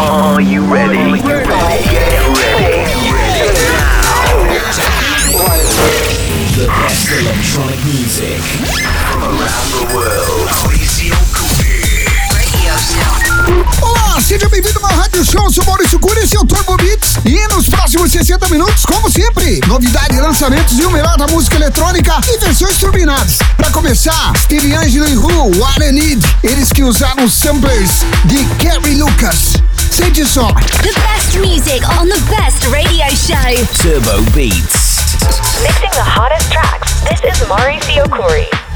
Are you ready? Get ready. The best electronic music. From around the world. Olá, seja bem-vindo ao rádio show. Eu sou Maurício Cura, esse é o Turbo Beats. E nos próximos 60 minutos, como sempre, novidades, lançamentos e o melhor da música eletrônica e versões turbinadas. Pra começar, Steve Angelo e Who, What I Need. Eles que usaram os samplers de Kerry Lucas. Sente só. The best music on the best radio show. Turbo Beats. Mixing the hottest tracks. This is Mauricio Cury.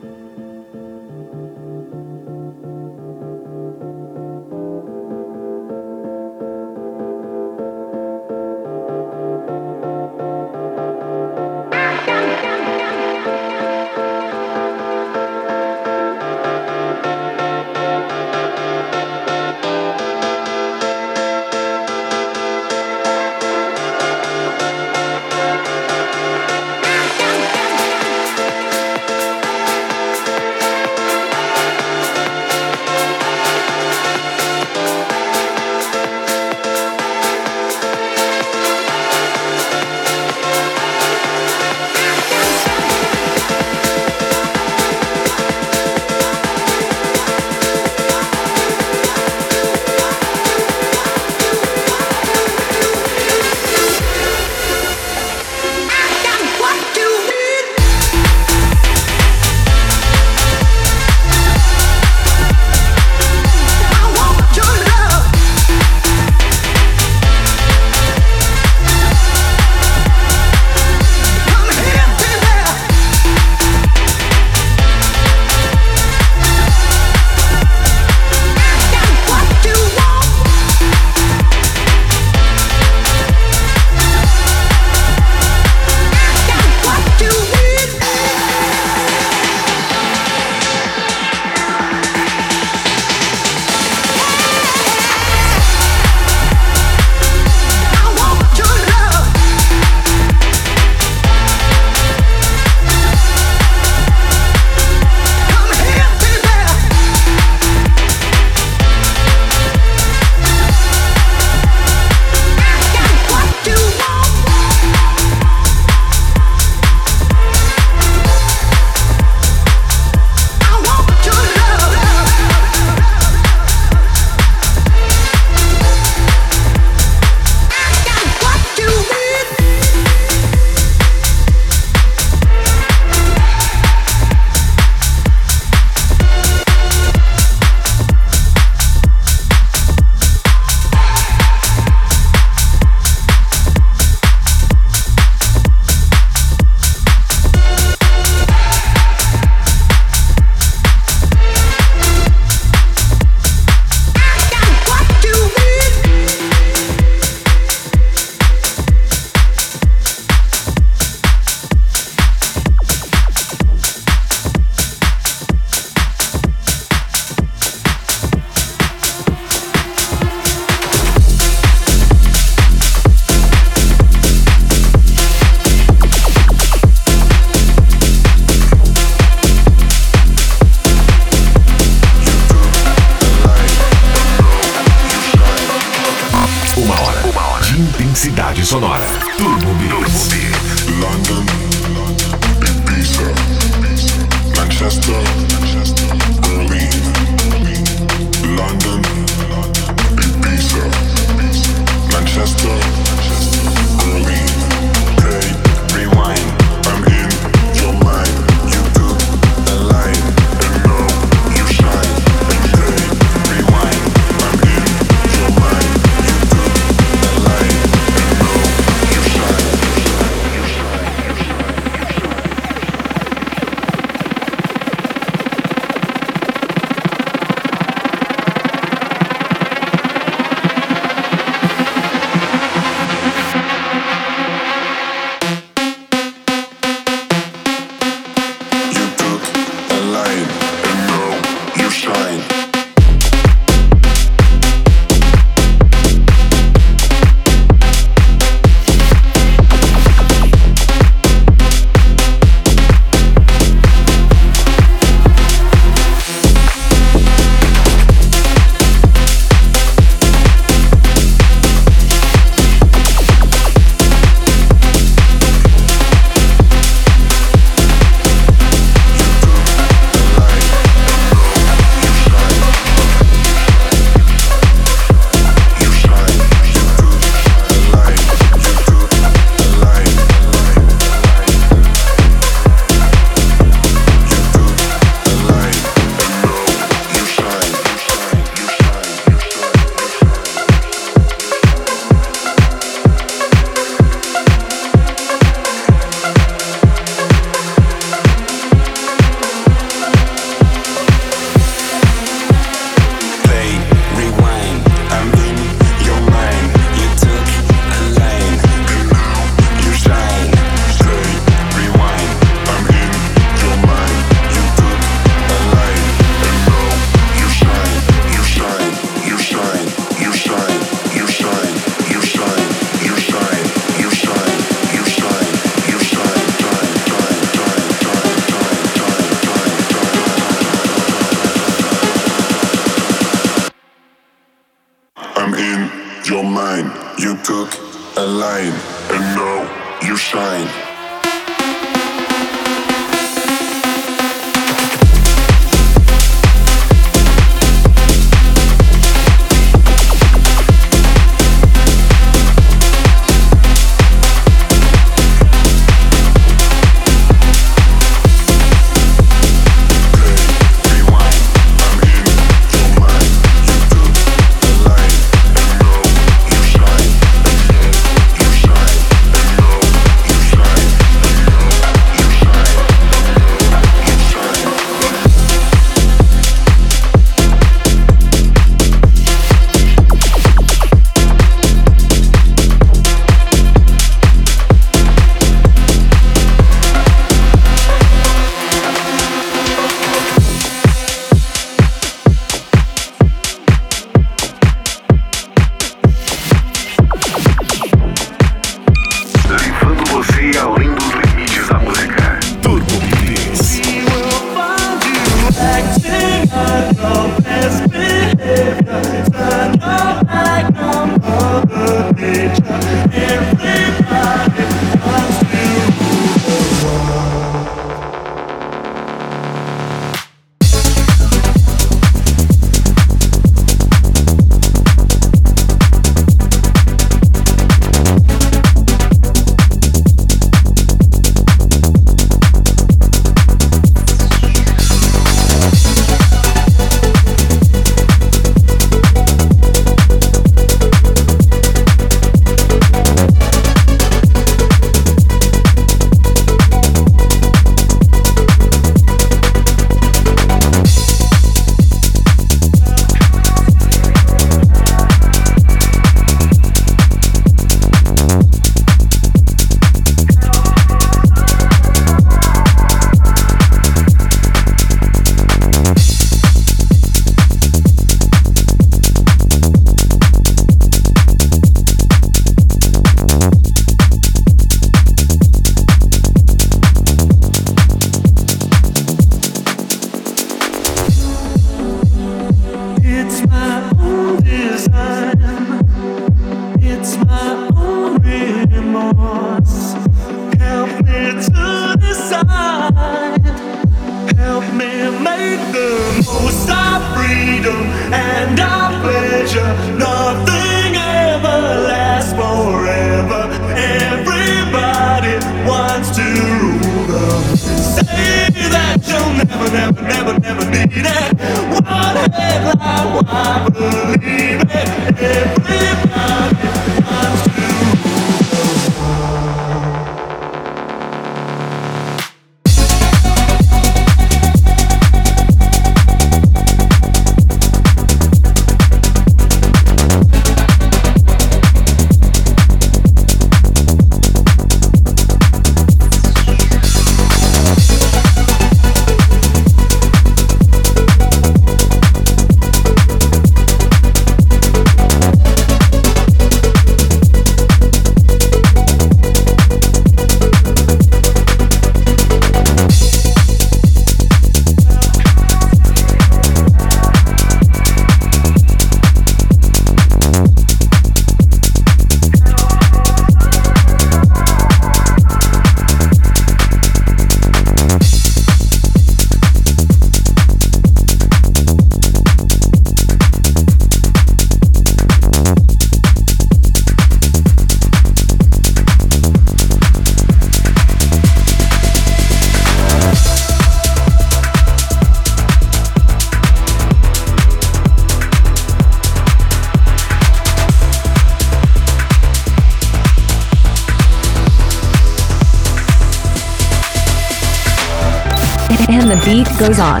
Goes on.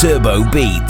Turbo Beats.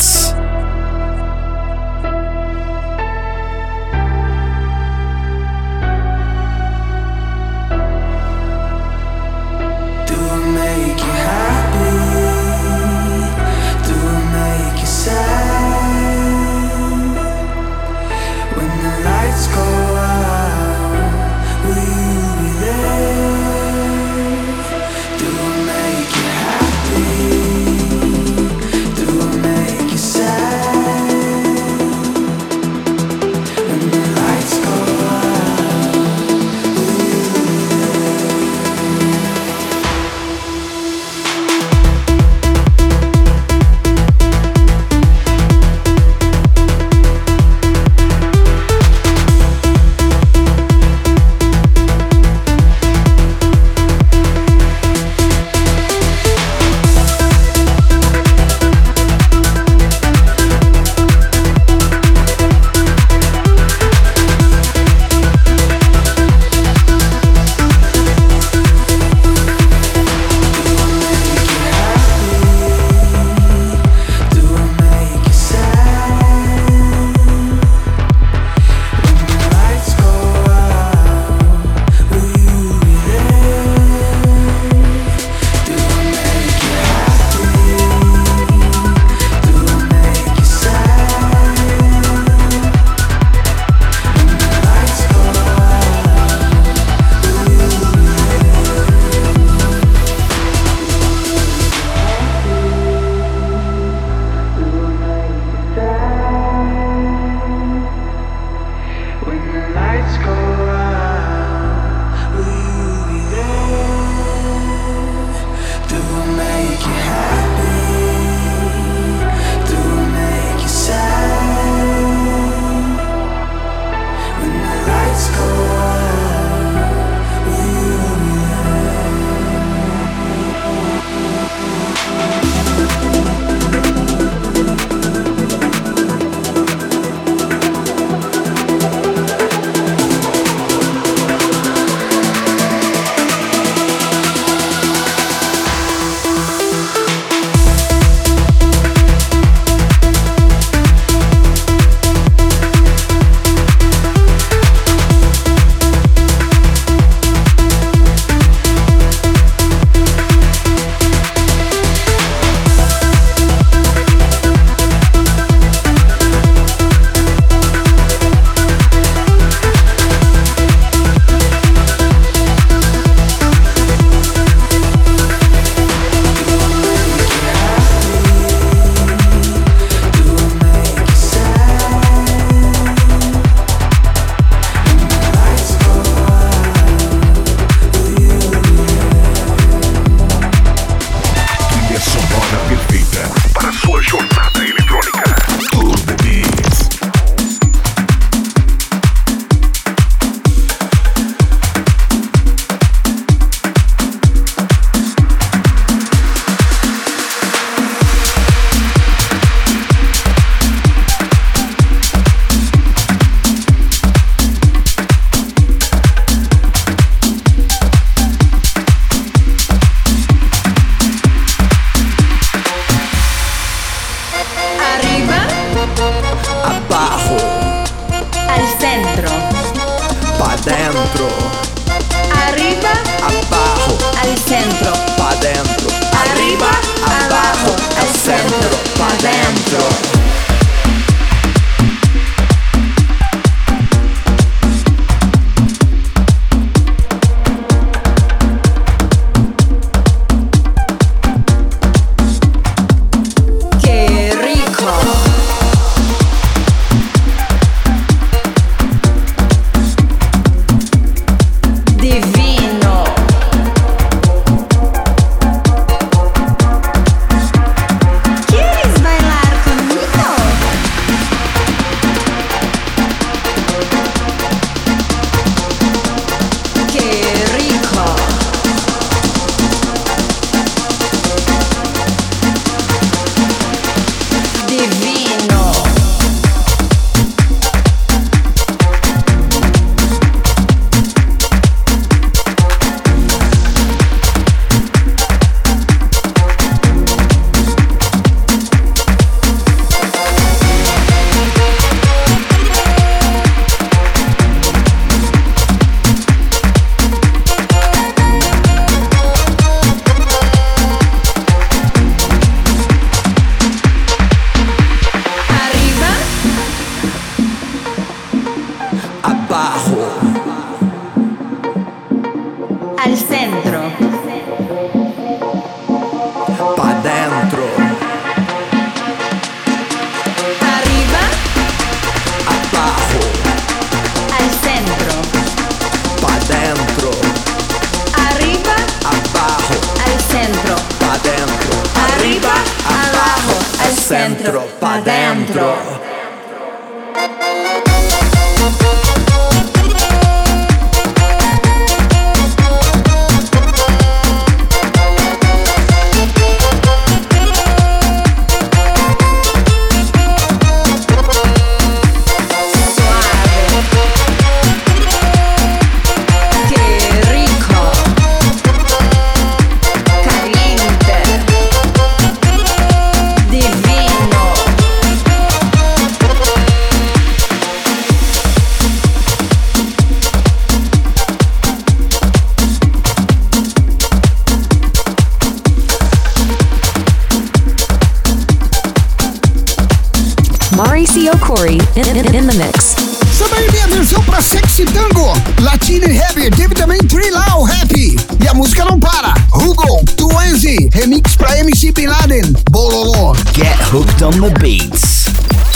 the Mix. Chama aí minha atenção pra Sexy Tango, Latino e Heavy, teve também Trilau Happy. E a música não para. Hugo, Twenzy, remix pra MC Bin Laden, Bololô. Get hooked on the beats.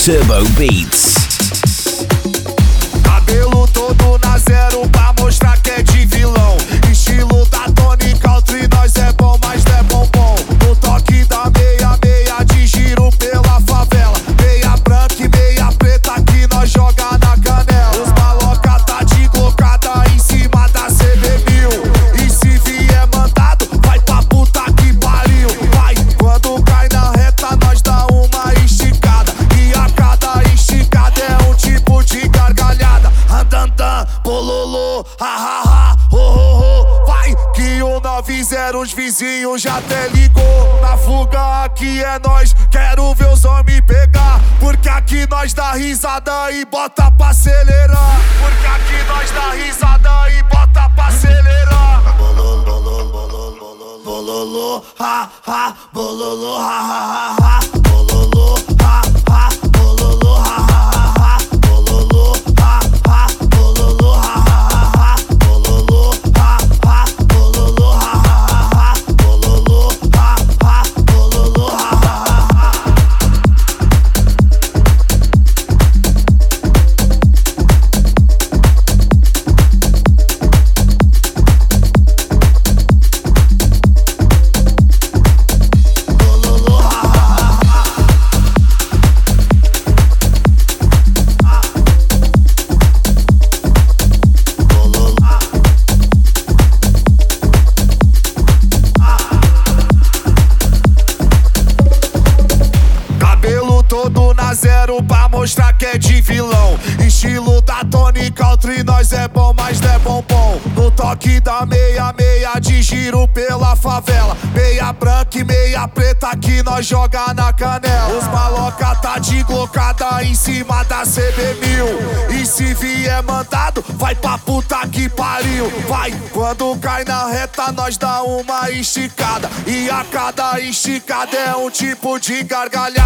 Turbo Beats. escuché gargallar.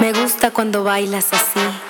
Me gusta cuando bailas así.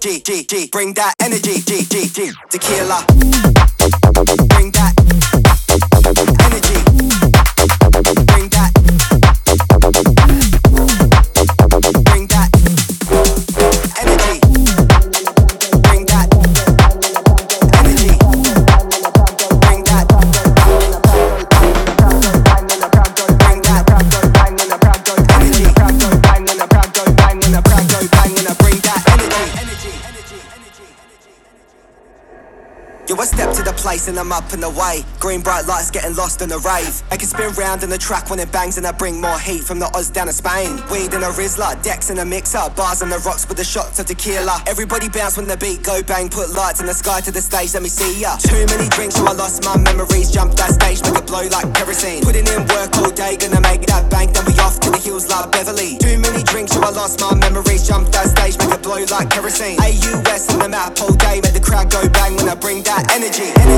G, G, G. Bring that energy, G, G, G. Tequila. Bring that place and I'm up and away. Green bright lights getting lost in the rave. I can spin round in the track when it bangs and I bring more heat from the Oz down to Spain. Weed in a Rizla, decks in a mixer, bars on the rocks with the shots of tequila. Everybody bounce when the beat go bang, put lights in the sky to the stage, let me see ya. Too many drinks, so I lost my memories. Jump that stage, make it blow like kerosene. Putting in work all day, gonna make that bank, then we off to the hills like Beverly. Too many drinks, so I lost my memories. Jump that stage, make it blow like kerosene. AUS in the map all day, make the crowd go bang when I bring that energy, energy,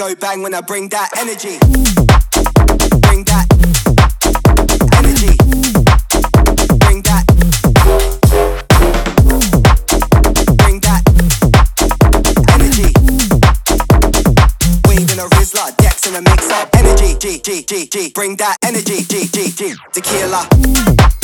go bang when I bring that energy. Bring that energy. Bring that. Bring that energy. In a Rizla, Dex in a mix up. Energy, G, G, G, G. Bring that energy, G, G, G. Tequila.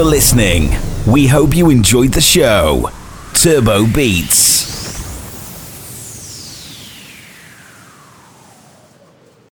for listening. We hope you enjoyed the show. Turbo Beats.